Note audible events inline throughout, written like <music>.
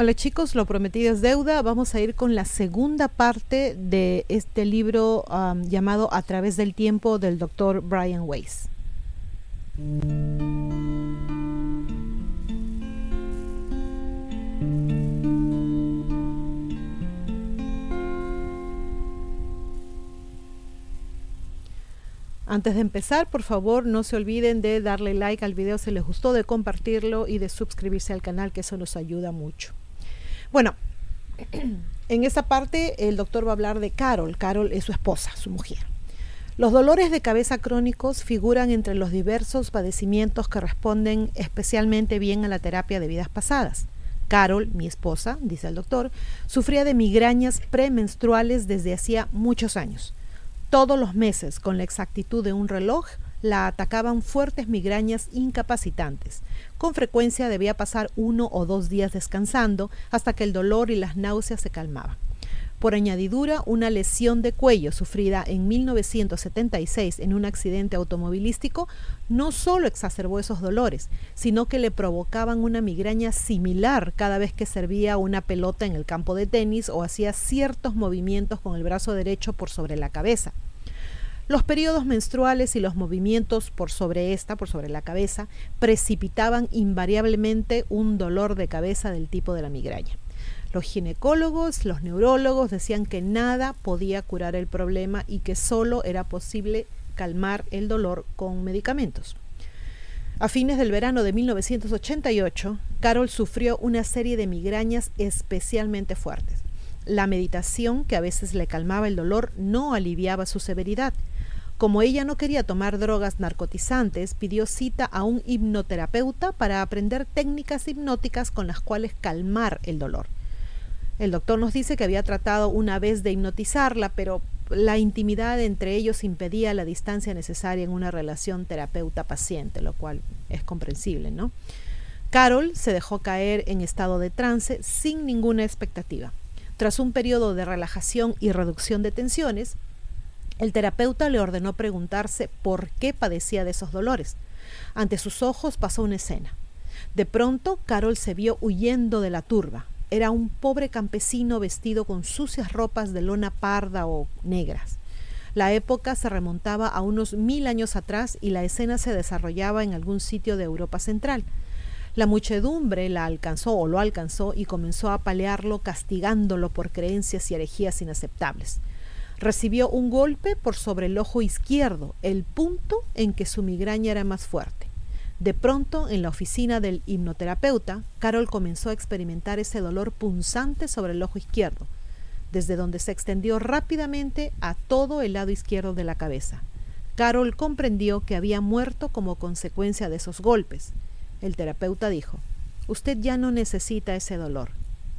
Hola chicos, lo prometido es deuda. Vamos a ir con la segunda parte de este libro um, llamado A través del tiempo del doctor Brian Weiss. Antes de empezar, por favor, no se olviden de darle like al video si les gustó, de compartirlo y de suscribirse al canal, que eso nos ayuda mucho. Bueno, <clears throat> en esta parte el doctor va a hablar de Carol. Carol es su esposa, su mujer. Los dolores de cabeza crónicos figuran entre los diversos padecimientos que responden especialmente bien a la terapia de vidas pasadas. Carol, mi esposa, dice el doctor, sufría de migrañas premenstruales desde hacía muchos años. Todos los meses, con la exactitud de un reloj, la atacaban fuertes migrañas incapacitantes. Con frecuencia debía pasar uno o dos días descansando hasta que el dolor y las náuseas se calmaban. Por añadidura, una lesión de cuello sufrida en 1976 en un accidente automovilístico no solo exacerbó esos dolores, sino que le provocaban una migraña similar cada vez que servía una pelota en el campo de tenis o hacía ciertos movimientos con el brazo derecho por sobre la cabeza. Los periodos menstruales y los movimientos por sobre esta, por sobre la cabeza, precipitaban invariablemente un dolor de cabeza del tipo de la migraña. Los ginecólogos, los neurólogos decían que nada podía curar el problema y que solo era posible calmar el dolor con medicamentos. A fines del verano de 1988, Carol sufrió una serie de migrañas especialmente fuertes. La meditación, que a veces le calmaba el dolor, no aliviaba su severidad. Como ella no quería tomar drogas narcotizantes, pidió cita a un hipnoterapeuta para aprender técnicas hipnóticas con las cuales calmar el dolor. El doctor nos dice que había tratado una vez de hipnotizarla, pero la intimidad entre ellos impedía la distancia necesaria en una relación terapeuta-paciente, lo cual es comprensible, ¿no? Carol se dejó caer en estado de trance sin ninguna expectativa. Tras un periodo de relajación y reducción de tensiones, el terapeuta le ordenó preguntarse por qué padecía de esos dolores. Ante sus ojos pasó una escena. De pronto, Carol se vio huyendo de la turba. Era un pobre campesino vestido con sucias ropas de lona parda o negras. La época se remontaba a unos mil años atrás y la escena se desarrollaba en algún sitio de Europa Central. La muchedumbre la alcanzó o lo alcanzó y comenzó a apalearlo castigándolo por creencias y herejías inaceptables. Recibió un golpe por sobre el ojo izquierdo, el punto en que su migraña era más fuerte. De pronto, en la oficina del hipnoterapeuta, Carol comenzó a experimentar ese dolor punzante sobre el ojo izquierdo, desde donde se extendió rápidamente a todo el lado izquierdo de la cabeza. Carol comprendió que había muerto como consecuencia de esos golpes. El terapeuta dijo, Usted ya no necesita ese dolor.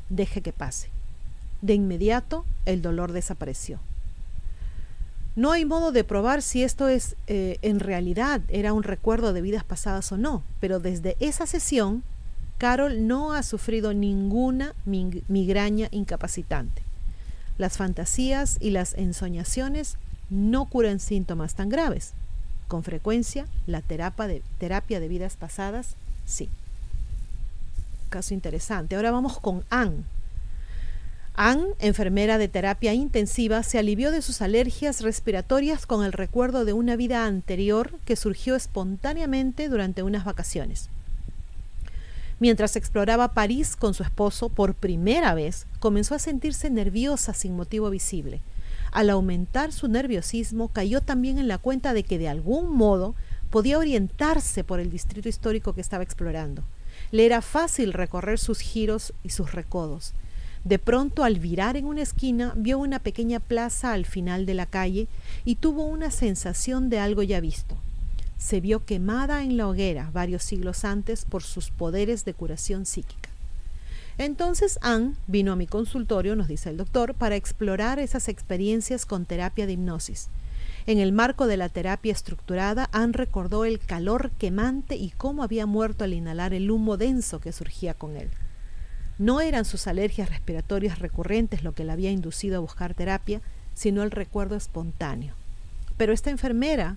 Deje que pase. De inmediato, el dolor desapareció. No hay modo de probar si esto es eh, en realidad era un recuerdo de vidas pasadas o no, pero desde esa sesión, Carol no ha sufrido ninguna migraña incapacitante. Las fantasías y las ensoñaciones no curan síntomas tan graves. Con frecuencia, la terapia de, terapia de vidas pasadas sí. Caso interesante. Ahora vamos con Anne. Anne, enfermera de terapia intensiva, se alivió de sus alergias respiratorias con el recuerdo de una vida anterior que surgió espontáneamente durante unas vacaciones. Mientras exploraba París con su esposo por primera vez, comenzó a sentirse nerviosa sin motivo visible. Al aumentar su nerviosismo, cayó también en la cuenta de que de algún modo podía orientarse por el distrito histórico que estaba explorando. Le era fácil recorrer sus giros y sus recodos. De pronto, al virar en una esquina, vio una pequeña plaza al final de la calle y tuvo una sensación de algo ya visto. Se vio quemada en la hoguera varios siglos antes por sus poderes de curación psíquica. Entonces Anne vino a mi consultorio, nos dice el doctor, para explorar esas experiencias con terapia de hipnosis. En el marco de la terapia estructurada, Anne recordó el calor quemante y cómo había muerto al inhalar el humo denso que surgía con él. No eran sus alergias respiratorias recurrentes lo que la había inducido a buscar terapia, sino el recuerdo espontáneo. Pero esta enfermera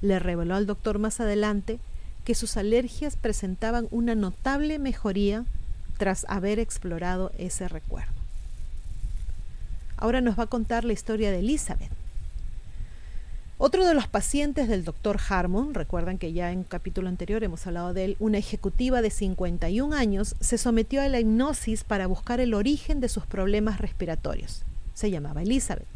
le reveló al doctor más adelante que sus alergias presentaban una notable mejoría tras haber explorado ese recuerdo. Ahora nos va a contar la historia de Elizabeth. Otro de los pacientes del doctor Harmon, recuerdan que ya en un capítulo anterior hemos hablado de él, una ejecutiva de 51 años, se sometió a la hipnosis para buscar el origen de sus problemas respiratorios. Se llamaba Elizabeth.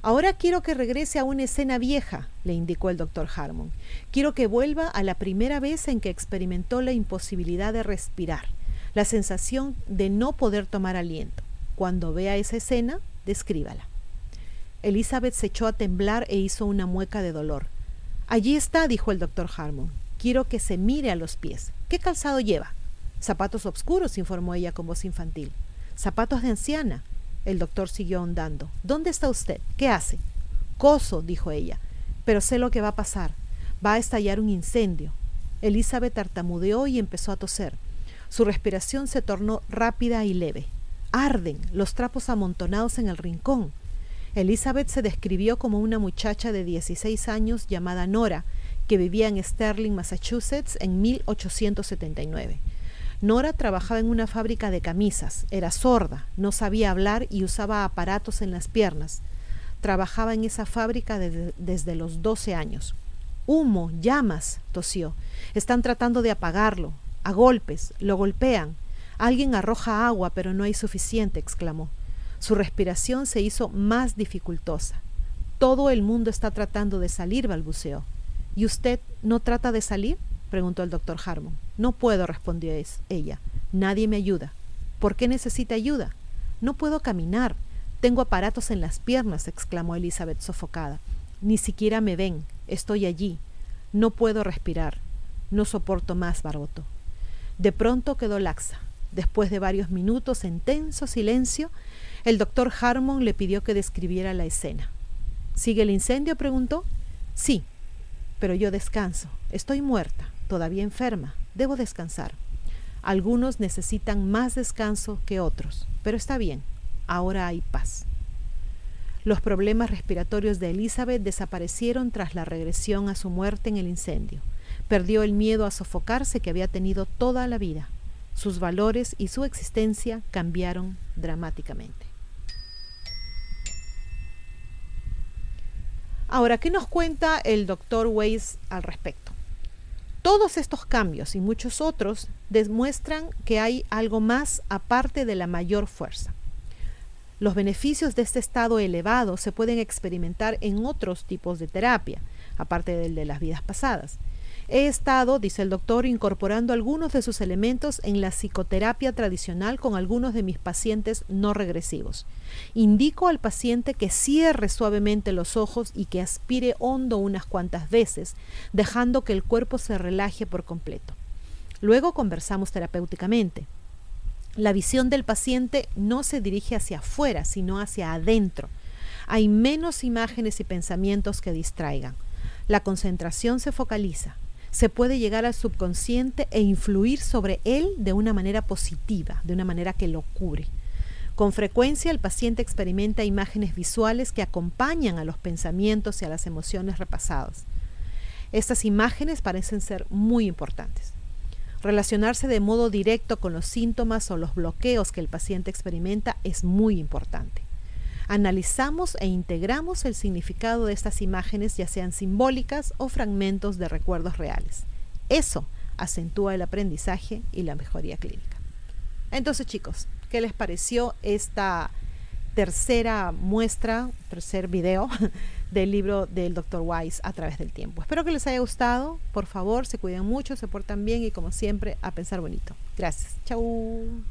Ahora quiero que regrese a una escena vieja, le indicó el doctor Harmon. Quiero que vuelva a la primera vez en que experimentó la imposibilidad de respirar, la sensación de no poder tomar aliento. Cuando vea esa escena, descríbala. Elizabeth se echó a temblar e hizo una mueca de dolor. Allí está, dijo el doctor Harmon. Quiero que se mire a los pies. ¿Qué calzado lleva? Zapatos oscuros, informó ella con voz infantil. Zapatos de anciana. El doctor siguió ahondando. ¿Dónde está usted? ¿Qué hace? Coso, dijo ella. Pero sé lo que va a pasar. Va a estallar un incendio. Elizabeth tartamudeó y empezó a toser. Su respiración se tornó rápida y leve. Arden los trapos amontonados en el rincón. Elizabeth se describió como una muchacha de 16 años llamada Nora, que vivía en Sterling, Massachusetts, en 1879. Nora trabajaba en una fábrica de camisas, era sorda, no sabía hablar y usaba aparatos en las piernas. Trabajaba en esa fábrica desde los 12 años. Humo, llamas, tosió. Están tratando de apagarlo. A golpes, lo golpean. Alguien arroja agua, pero no hay suficiente, exclamó. Su respiración se hizo más dificultosa. Todo el mundo está tratando de salir, balbuceó. ¿Y usted no trata de salir? preguntó el doctor Harmon. No puedo, respondió ella. Nadie me ayuda. ¿Por qué necesita ayuda? No puedo caminar. Tengo aparatos en las piernas, exclamó Elizabeth sofocada. Ni siquiera me ven. Estoy allí. No puedo respirar. No soporto más, Barboto. De pronto quedó laxa. Después de varios minutos en tenso silencio, el doctor Harmon le pidió que describiera la escena. ¿Sigue el incendio? preguntó. Sí, pero yo descanso. Estoy muerta, todavía enferma. Debo descansar. Algunos necesitan más descanso que otros, pero está bien. Ahora hay paz. Los problemas respiratorios de Elizabeth desaparecieron tras la regresión a su muerte en el incendio. Perdió el miedo a sofocarse que había tenido toda la vida. Sus valores y su existencia cambiaron dramáticamente. Ahora, ¿qué nos cuenta el doctor Weiss al respecto? Todos estos cambios y muchos otros demuestran que hay algo más aparte de la mayor fuerza. Los beneficios de este estado elevado se pueden experimentar en otros tipos de terapia, aparte del de las vidas pasadas. He estado, dice el doctor, incorporando algunos de sus elementos en la psicoterapia tradicional con algunos de mis pacientes no regresivos. Indico al paciente que cierre suavemente los ojos y que aspire hondo unas cuantas veces, dejando que el cuerpo se relaje por completo. Luego conversamos terapéuticamente. La visión del paciente no se dirige hacia afuera, sino hacia adentro. Hay menos imágenes y pensamientos que distraigan. La concentración se focaliza se puede llegar al subconsciente e influir sobre él de una manera positiva, de una manera que lo cubre. Con frecuencia el paciente experimenta imágenes visuales que acompañan a los pensamientos y a las emociones repasadas. Estas imágenes parecen ser muy importantes. Relacionarse de modo directo con los síntomas o los bloqueos que el paciente experimenta es muy importante analizamos e integramos el significado de estas imágenes, ya sean simbólicas o fragmentos de recuerdos reales. Eso acentúa el aprendizaje y la mejoría clínica. Entonces, chicos, ¿qué les pareció esta tercera muestra, tercer video <laughs> del libro del Dr. Wise a través del tiempo? Espero que les haya gustado. Por favor, se cuiden mucho, se portan bien y como siempre, a pensar bonito. Gracias. Chau.